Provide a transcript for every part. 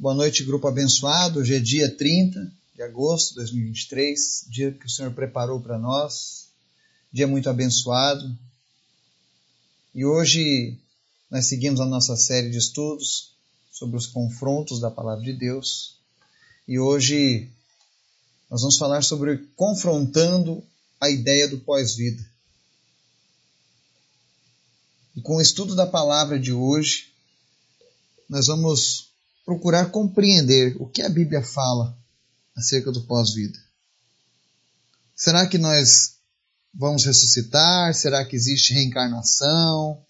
Boa noite, grupo abençoado. Hoje é dia 30 de agosto de 2023, dia que o Senhor preparou para nós, dia muito abençoado. E hoje nós seguimos a nossa série de estudos sobre os confrontos da palavra de Deus. E hoje nós vamos falar sobre confrontando a ideia do pós-vida. E com o estudo da palavra de hoje, nós vamos procurar compreender o que a Bíblia fala acerca do pós-vida. Será que nós vamos ressuscitar? Será que existe reencarnação?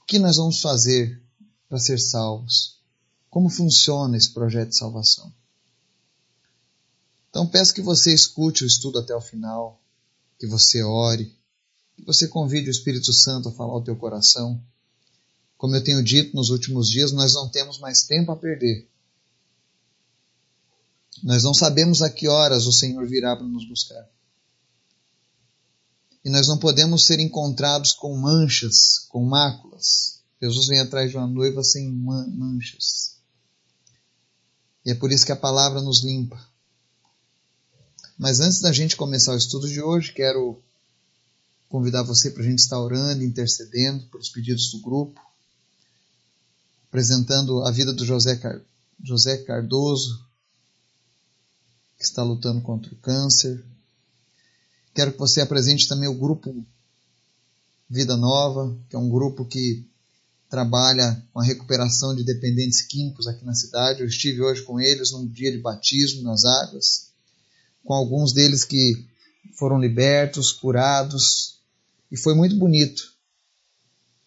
O que nós vamos fazer para ser salvos? Como funciona esse projeto de salvação? Então peço que você escute o estudo até o final, que você ore, que você convide o Espírito Santo a falar ao teu coração como eu tenho dito nos últimos dias, nós não temos mais tempo a perder. Nós não sabemos a que horas o Senhor virá para nos buscar. E nós não podemos ser encontrados com manchas, com máculas. Jesus vem atrás de uma noiva sem manchas. E é por isso que a palavra nos limpa. Mas antes da gente começar o estudo de hoje, quero convidar você para a gente estar orando, intercedendo pelos pedidos do grupo apresentando a vida do José, Car... José Cardoso, que está lutando contra o câncer. Quero que você apresente também o grupo Vida Nova, que é um grupo que trabalha com a recuperação de dependentes químicos aqui na cidade. Eu estive hoje com eles num dia de batismo nas águas, com alguns deles que foram libertos, curados, e foi muito bonito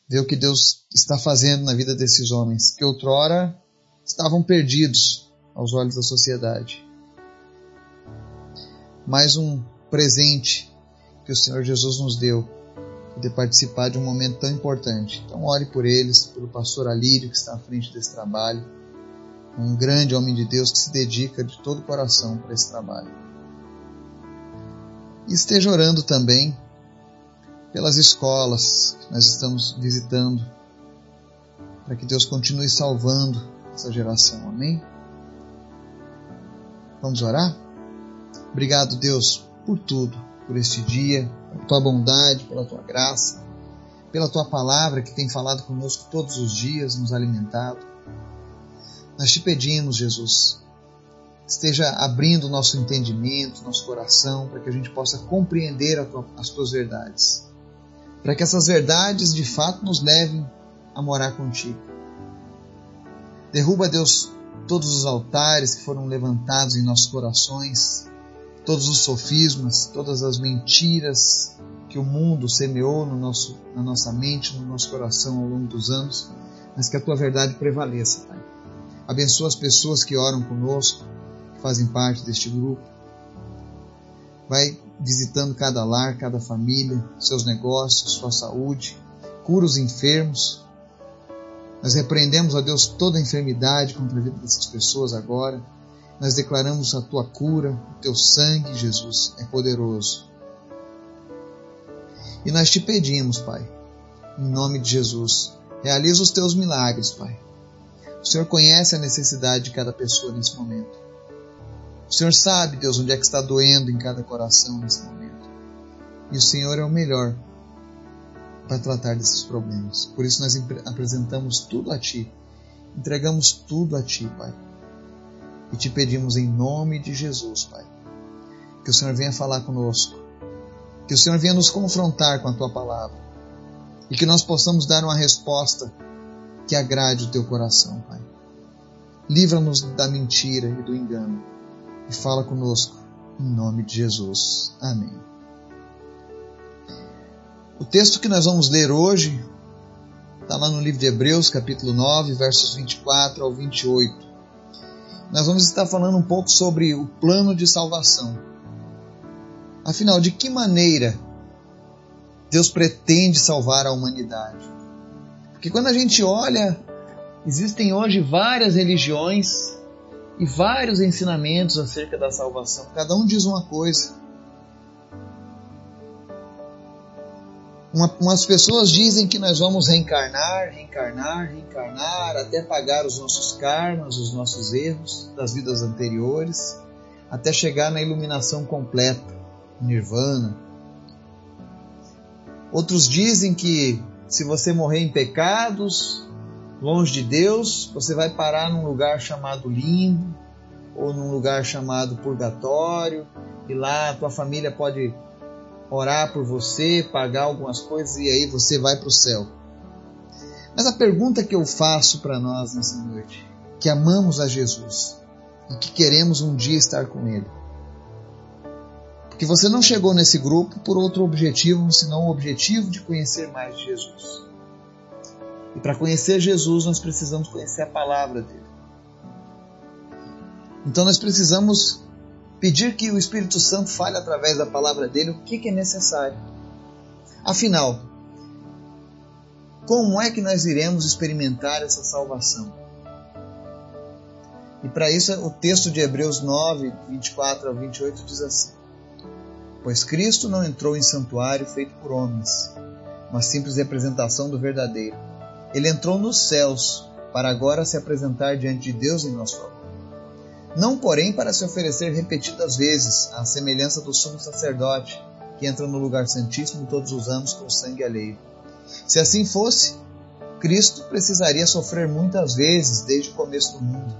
ver o que Deus está fazendo na vida desses homens, que outrora estavam perdidos aos olhos da sociedade. Mais um presente que o Senhor Jesus nos deu de participar de um momento tão importante. Então ore por eles, pelo pastor Alírio que está à frente desse trabalho, um grande homem de Deus que se dedica de todo o coração para esse trabalho. E esteja orando também pelas escolas que nós estamos visitando, para que Deus continue salvando essa geração. Amém? Vamos orar? Obrigado, Deus, por tudo, por este dia, pela tua bondade, pela tua graça, pela tua palavra que tem falado conosco todos os dias, nos alimentado. Nós te pedimos, Jesus, esteja abrindo o nosso entendimento, nosso coração, para que a gente possa compreender tua, as tuas verdades para que essas verdades de fato nos levem a morar contigo. Derruba, Deus, todos os altares que foram levantados em nossos corações, todos os sofismas, todas as mentiras que o mundo semeou no nosso, na nossa mente, no nosso coração ao longo dos anos, mas que a tua verdade prevaleça, Pai. Abençoa as pessoas que oram conosco, que fazem parte deste grupo. Vai visitando cada lar, cada família, seus negócios, sua saúde, cura os enfermos. Nós repreendemos, a Deus, toda a enfermidade contra a vida dessas pessoas agora. Nós declaramos a tua cura, o teu sangue, Jesus, é poderoso. E nós te pedimos, Pai, em nome de Jesus, realiza os teus milagres, Pai. O Senhor conhece a necessidade de cada pessoa nesse momento. O Senhor sabe, Deus, onde é que está doendo em cada coração nesse momento. E o Senhor é o melhor para tratar desses problemas. Por isso nós apresentamos tudo a Ti. Entregamos tudo a Ti, Pai. E te pedimos em nome de Jesus, Pai, que o Senhor venha falar conosco. Que o Senhor venha nos confrontar com a Tua palavra. E que nós possamos dar uma resposta que agrade o Teu coração, Pai. Livra-nos da mentira e do engano e fala conosco, em nome de Jesus. Amém. O texto que nós vamos ler hoje está lá no livro de Hebreus, capítulo 9, versos 24 ao 28. Nós vamos estar falando um pouco sobre o plano de salvação. Afinal, de que maneira Deus pretende salvar a humanidade? Porque quando a gente olha, existem hoje várias religiões e vários ensinamentos acerca da salvação. Cada um diz uma coisa. Uma, umas pessoas dizem que nós vamos reencarnar, reencarnar, reencarnar, até pagar os nossos karmas, os nossos erros das vidas anteriores, até chegar na iluminação completa, nirvana. Outros dizem que se você morrer em pecados, longe de Deus, você vai parar num lugar chamado limbo ou num lugar chamado purgatório, e lá a tua família pode orar por você, pagar algumas coisas e aí você vai para o céu. Mas a pergunta que eu faço para nós nessa noite, que amamos a Jesus e que queremos um dia estar com Ele, porque você não chegou nesse grupo por outro objetivo senão o objetivo de conhecer mais Jesus. E para conhecer Jesus, nós precisamos conhecer a palavra dele. Então nós precisamos pedir que o Espírito Santo fale através da palavra dele o que, é necessário. Afinal, como é que nós iremos experimentar essa salvação? E para isso, o texto de Hebreus 9, 24 a 28 diz assim: Pois Cristo não entrou em santuário feito por homens, uma simples representação do verdadeiro. Ele entrou nos céus para agora se apresentar diante de Deus em nosso favor não porém para se oferecer repetidas vezes, à semelhança do sumo sacerdote, que entra no lugar santíssimo todos os anos com sangue alheio. Se assim fosse, Cristo precisaria sofrer muitas vezes desde o começo do mundo,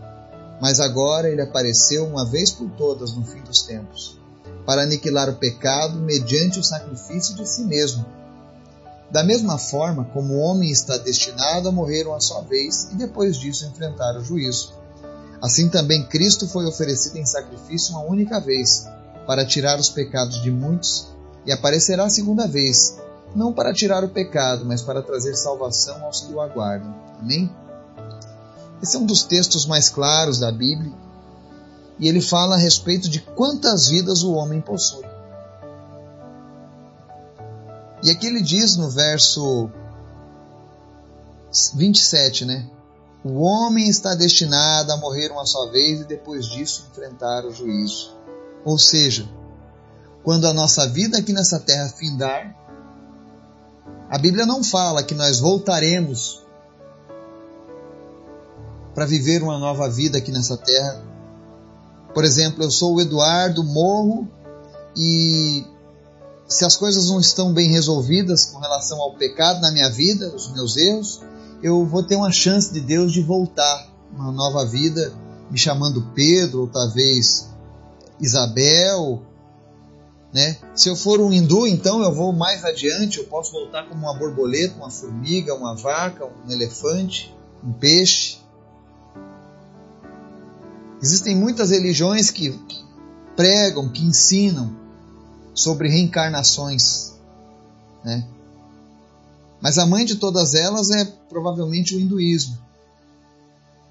mas agora ele apareceu uma vez por todas no fim dos tempos, para aniquilar o pecado mediante o sacrifício de si mesmo. Da mesma forma como o homem está destinado a morrer uma só vez e depois disso enfrentar o juízo. Assim também Cristo foi oferecido em sacrifício uma única vez, para tirar os pecados de muitos, e aparecerá a segunda vez, não para tirar o pecado, mas para trazer salvação aos que o aguardam. Amém? Esse é um dos textos mais claros da Bíblia, e ele fala a respeito de quantas vidas o homem possui. E aqui ele diz no verso 27, né? O homem está destinado a morrer uma só vez e depois disso enfrentar o juízo. Ou seja, quando a nossa vida aqui nessa terra findar, a Bíblia não fala que nós voltaremos para viver uma nova vida aqui nessa terra. Por exemplo, eu sou o Eduardo, morro e se as coisas não estão bem resolvidas com relação ao pecado na minha vida, os meus erros, eu vou ter uma chance de Deus de voltar uma nova vida, me chamando Pedro, ou talvez Isabel, né? Se eu for um hindu, então eu vou mais adiante, eu posso voltar como uma borboleta, uma formiga, uma vaca, um elefante, um peixe. Existem muitas religiões que pregam, que ensinam sobre reencarnações, né? Mas a mãe de todas elas é provavelmente o hinduísmo,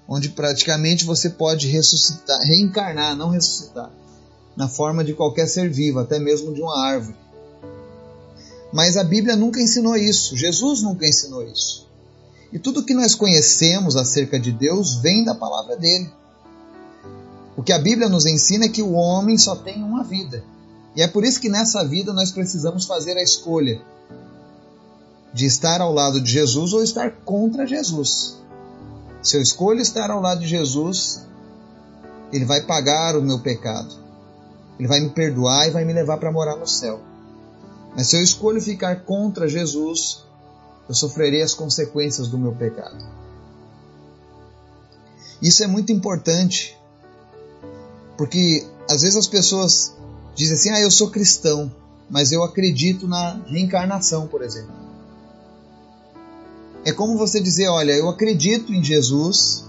onde praticamente você pode ressuscitar, reencarnar, não ressuscitar, na forma de qualquer ser vivo, até mesmo de uma árvore. Mas a Bíblia nunca ensinou isso, Jesus nunca ensinou isso. E tudo que nós conhecemos acerca de Deus vem da palavra dele. O que a Bíblia nos ensina é que o homem só tem uma vida. E é por isso que nessa vida nós precisamos fazer a escolha de estar ao lado de Jesus ou estar contra Jesus. Se eu escolho estar ao lado de Jesus, Ele vai pagar o meu pecado. Ele vai me perdoar e vai me levar para morar no céu. Mas se eu escolho ficar contra Jesus, eu sofrerei as consequências do meu pecado. Isso é muito importante, porque às vezes as pessoas dizem assim: ah, eu sou cristão, mas eu acredito na reencarnação, por exemplo. É como você dizer: olha, eu acredito em Jesus,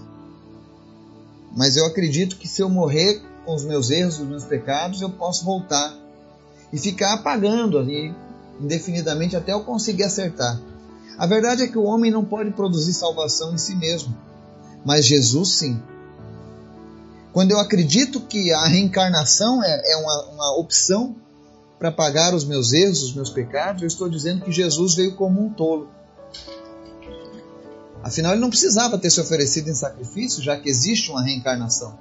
mas eu acredito que se eu morrer com os meus erros, os meus pecados, eu posso voltar e ficar apagando ali indefinidamente até eu conseguir acertar. A verdade é que o homem não pode produzir salvação em si mesmo, mas Jesus sim. Quando eu acredito que a reencarnação é, é uma, uma opção para pagar os meus erros, os meus pecados, eu estou dizendo que Jesus veio como um tolo. Afinal, ele não precisava ter se oferecido em sacrifício, já que existe uma reencarnação.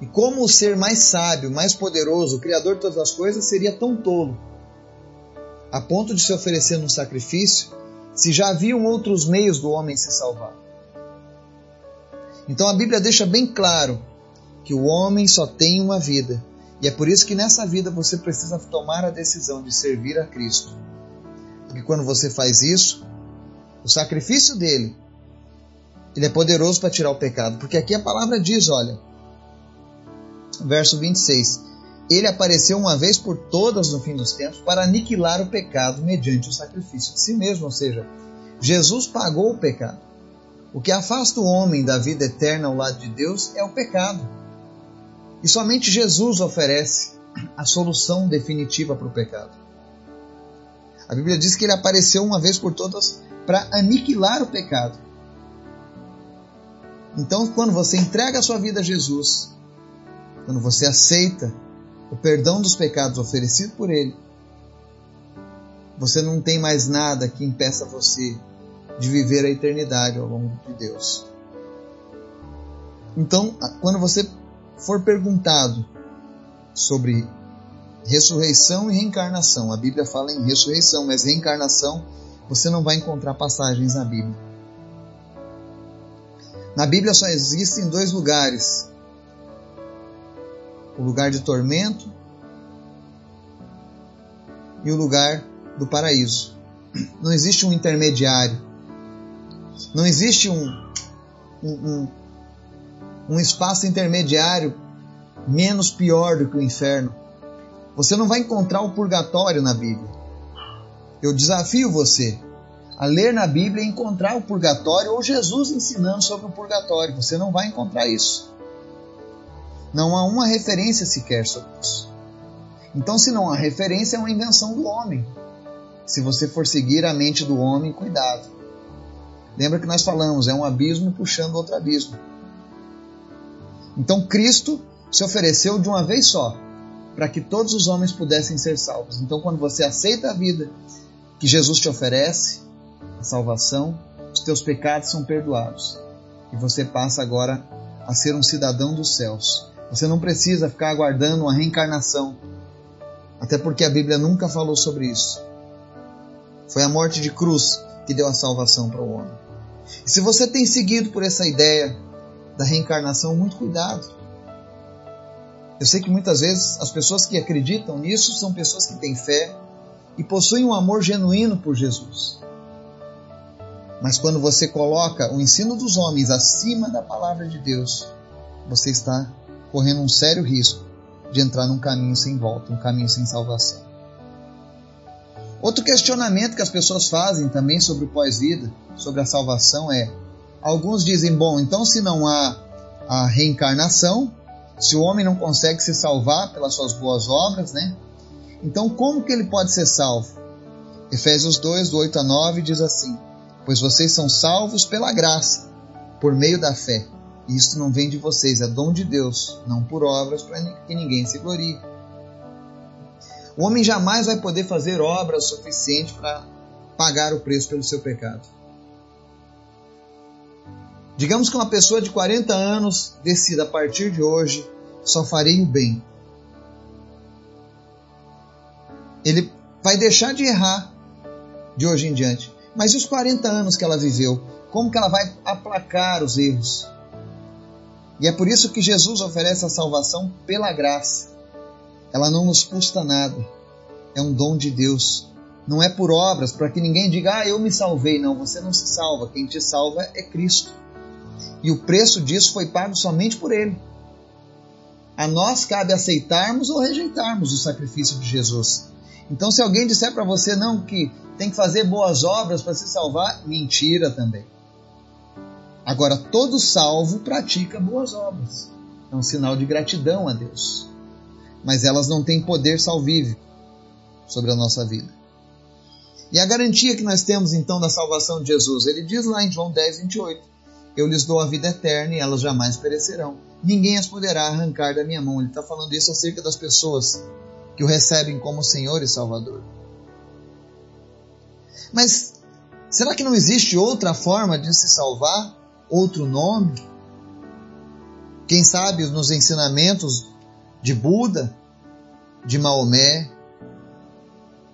E como o ser mais sábio, mais poderoso, o Criador de todas as coisas, seria tão tolo a ponto de se oferecer num sacrifício, se já haviam outros meios do homem se salvar. Então a Bíblia deixa bem claro que o homem só tem uma vida, e é por isso que nessa vida você precisa tomar a decisão de servir a Cristo. Porque quando você faz isso, o sacrifício dele, ele é poderoso para tirar o pecado. Porque aqui a palavra diz, olha, verso 26, ele apareceu uma vez por todas no fim dos tempos para aniquilar o pecado mediante o sacrifício de si mesmo, ou seja, Jesus pagou o pecado. O que afasta o homem da vida eterna ao lado de Deus é o pecado. E somente Jesus oferece a solução definitiva para o pecado. A Bíblia diz que ele apareceu uma vez por todas para aniquilar o pecado. Então, quando você entrega a sua vida a Jesus, quando você aceita o perdão dos pecados oferecido por Ele, você não tem mais nada que impeça você de viver a eternidade ao longo de Deus. Então, quando você for perguntado sobre ressurreição e reencarnação, a Bíblia fala em ressurreição, mas reencarnação você não vai encontrar passagens na Bíblia. Na Bíblia só existem dois lugares o lugar de tormento e o lugar do paraíso. Não existe um intermediário. Não existe um, um, um, um espaço intermediário menos pior do que o inferno. Você não vai encontrar o purgatório na Bíblia. Eu desafio você a ler na Bíblia e encontrar o purgatório ou Jesus ensinando sobre o purgatório. Você não vai encontrar isso. Não há uma referência sequer sobre isso. Então, se não há referência, é uma invenção do homem. Se você for seguir a mente do homem, cuidado. Lembra que nós falamos, é um abismo puxando outro abismo. Então, Cristo se ofereceu de uma vez só, para que todos os homens pudessem ser salvos. Então, quando você aceita a vida que Jesus te oferece, a salvação, os teus pecados são perdoados. E você passa agora a ser um cidadão dos céus. Você não precisa ficar aguardando uma reencarnação. Até porque a Bíblia nunca falou sobre isso. Foi a morte de cruz que deu a salvação para o homem. E se você tem seguido por essa ideia da reencarnação, muito cuidado. Eu sei que muitas vezes as pessoas que acreditam nisso são pessoas que têm fé e possuem um amor genuíno por Jesus. Mas quando você coloca o ensino dos homens acima da palavra de Deus, você está correndo um sério risco de entrar num caminho sem volta, um caminho sem salvação. Outro questionamento que as pessoas fazem também sobre o pós-vida, sobre a salvação, é: alguns dizem, bom, então se não há a reencarnação, se o homem não consegue se salvar pelas suas boas obras, né? Então como que ele pode ser salvo? Efésios 2, do 8 a 9 diz assim: Pois vocês são salvos pela graça, por meio da fé. Isso não vem de vocês, é dom de Deus, não por obras para que ninguém se glorie. O homem jamais vai poder fazer obras suficientes para pagar o preço pelo seu pecado. Digamos que uma pessoa de 40 anos decida a partir de hoje só farei o bem. Ele vai deixar de errar de hoje em diante. Mas e os 40 anos que ela viveu? Como que ela vai aplacar os erros? E é por isso que Jesus oferece a salvação pela graça. Ela não nos custa nada. É um dom de Deus. Não é por obras, para que ninguém diga, ah, eu me salvei. Não, você não se salva. Quem te salva é Cristo. E o preço disso foi pago somente por Ele. A nós cabe aceitarmos ou rejeitarmos o sacrifício de Jesus. Então, se alguém disser para você não que tem que fazer boas obras para se salvar, mentira também. Agora, todo salvo pratica boas obras. É um sinal de gratidão a Deus. Mas elas não têm poder salvífico sobre a nossa vida. E a garantia que nós temos então da salvação de Jesus? Ele diz lá em João 10, 28: Eu lhes dou a vida eterna e elas jamais perecerão. Ninguém as poderá arrancar da minha mão. Ele está falando isso acerca das pessoas que o recebem como Senhor e Salvador. Mas será que não existe outra forma de se salvar? outro nome? Quem sabe nos ensinamentos de Buda, de Maomé,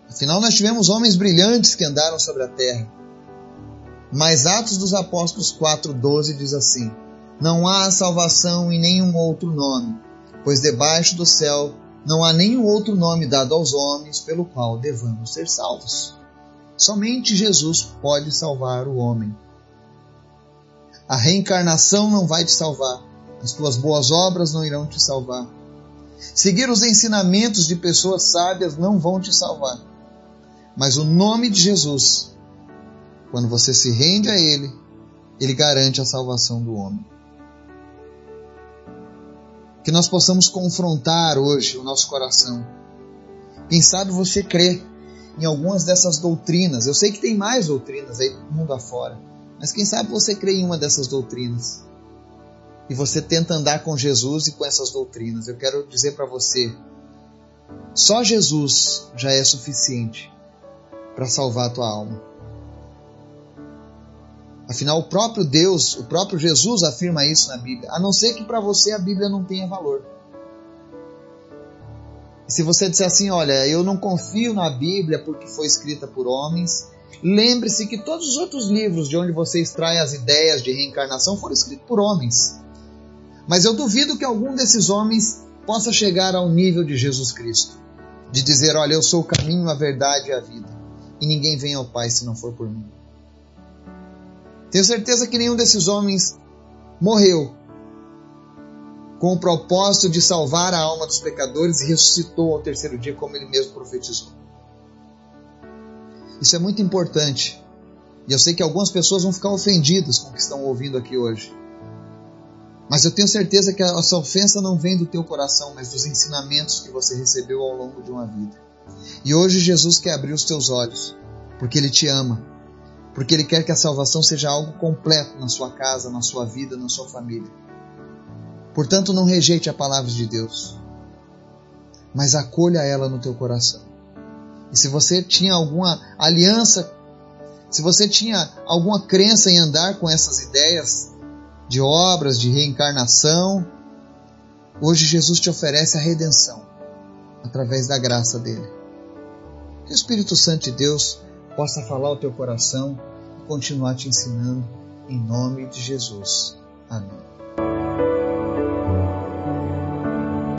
Afinal, nós tivemos homens brilhantes que andaram sobre a terra. Mas Atos dos Apóstolos 4,12 diz assim: Não há salvação em nenhum outro nome, pois debaixo do céu não há nenhum outro nome dado aos homens pelo qual devamos ser salvos. Somente Jesus pode salvar o homem. A reencarnação não vai te salvar, as tuas boas obras não irão te salvar. Seguir os ensinamentos de pessoas sábias não vão te salvar. Mas o nome de Jesus, quando você se rende a Ele, Ele garante a salvação do homem. Que nós possamos confrontar hoje o nosso coração. Quem sabe você crê em algumas dessas doutrinas. Eu sei que tem mais doutrinas aí mundo afora, mas quem sabe você crê em uma dessas doutrinas e você tenta andar com Jesus e com essas doutrinas. Eu quero dizer para você, só Jesus já é suficiente para salvar a tua alma. Afinal, o próprio Deus, o próprio Jesus afirma isso na Bíblia, a não ser que para você a Bíblia não tenha valor. E se você disser assim, olha, eu não confio na Bíblia porque foi escrita por homens, lembre-se que todos os outros livros de onde você extrai as ideias de reencarnação foram escritos por homens. Mas eu duvido que algum desses homens possa chegar ao nível de Jesus Cristo, de dizer, olha, eu sou o caminho, a verdade e a vida, e ninguém vem ao Pai se não for por mim. Tenho certeza que nenhum desses homens morreu com o propósito de salvar a alma dos pecadores e ressuscitou ao terceiro dia, como ele mesmo profetizou. Isso é muito importante. E eu sei que algumas pessoas vão ficar ofendidas com o que estão ouvindo aqui hoje. Mas eu tenho certeza que essa ofensa não vem do teu coração, mas dos ensinamentos que você recebeu ao longo de uma vida. E hoje Jesus quer abrir os teus olhos, porque Ele te ama, porque Ele quer que a salvação seja algo completo na sua casa, na sua vida, na sua família. Portanto, não rejeite a palavra de Deus, mas acolha ela no teu coração. E se você tinha alguma aliança, se você tinha alguma crença em andar com essas ideias de obras, de reencarnação, hoje Jesus te oferece a redenção através da graça dele. Que o Espírito Santo de Deus possa falar ao teu coração e continuar te ensinando em nome de Jesus. Amém.